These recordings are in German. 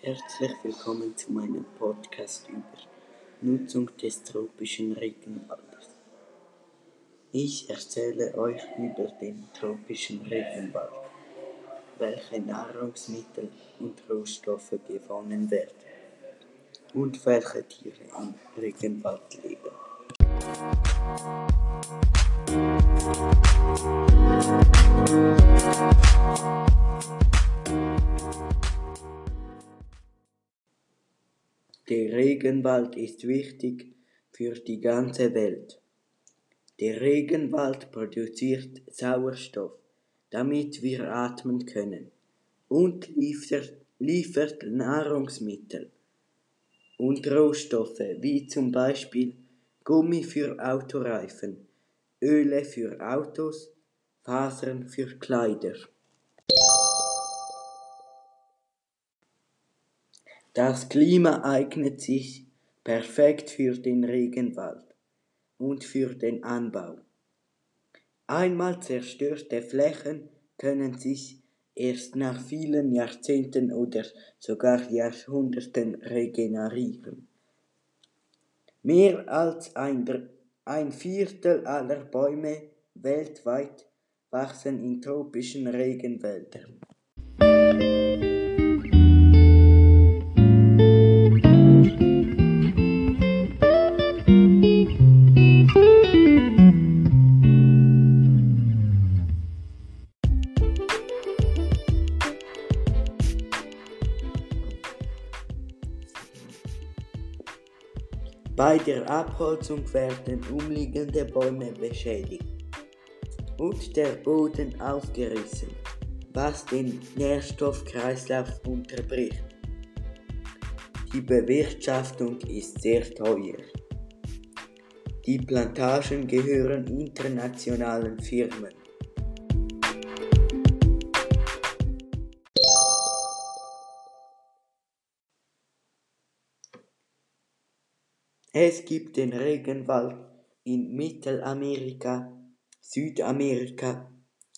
Herzlich willkommen zu meinem Podcast über Nutzung des tropischen Regenwaldes. Ich erzähle euch über den tropischen Regenwald, welche Nahrungsmittel und Rohstoffe gewonnen werden und welche Tiere im Regenwald leben. Der Regenwald ist wichtig für die ganze Welt. Der Regenwald produziert Sauerstoff, damit wir atmen können, und liefert, liefert Nahrungsmittel und Rohstoffe wie zum Beispiel Gummi für Autoreifen, Öle für Autos, Fasern für Kleider. Das Klima eignet sich perfekt für den Regenwald und für den Anbau. Einmal zerstörte Flächen können sich erst nach vielen Jahrzehnten oder sogar Jahrhunderten regenerieren. Mehr als ein, ein Viertel aller Bäume weltweit wachsen in tropischen Regenwäldern. Bei der Abholzung werden umliegende Bäume beschädigt und der Boden aufgerissen, was den Nährstoffkreislauf unterbricht. Die Bewirtschaftung ist sehr teuer. Die Plantagen gehören internationalen Firmen. Es gibt den Regenwald in Mittelamerika, Südamerika,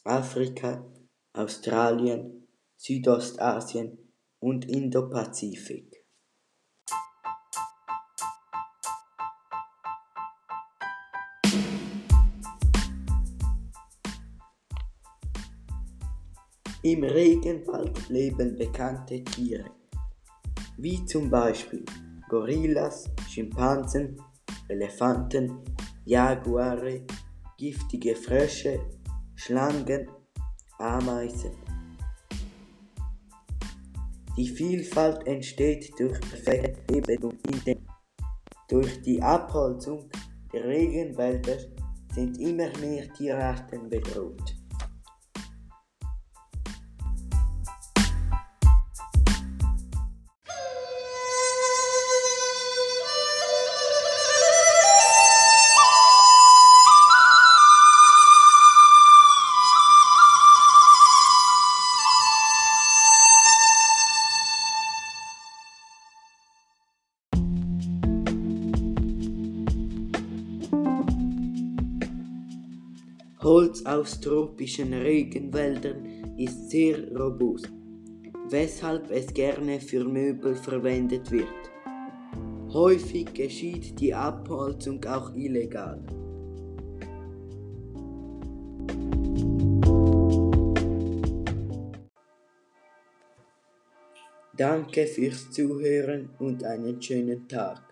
Afrika, Australien, Südostasien und Indopazifik. Im Regenwald leben bekannte Tiere, wie zum Beispiel Gorillas, Schimpansen, Elefanten, Jaguare, giftige Frösche, Schlangen, Ameisen. Die Vielfalt entsteht durch Verwebung in den durch die Abholzung der Regenwälder sind immer mehr Tierarten bedroht. Holz aus tropischen Regenwäldern ist sehr robust, weshalb es gerne für Möbel verwendet wird. Häufig geschieht die Abholzung auch illegal. Danke fürs Zuhören und einen schönen Tag.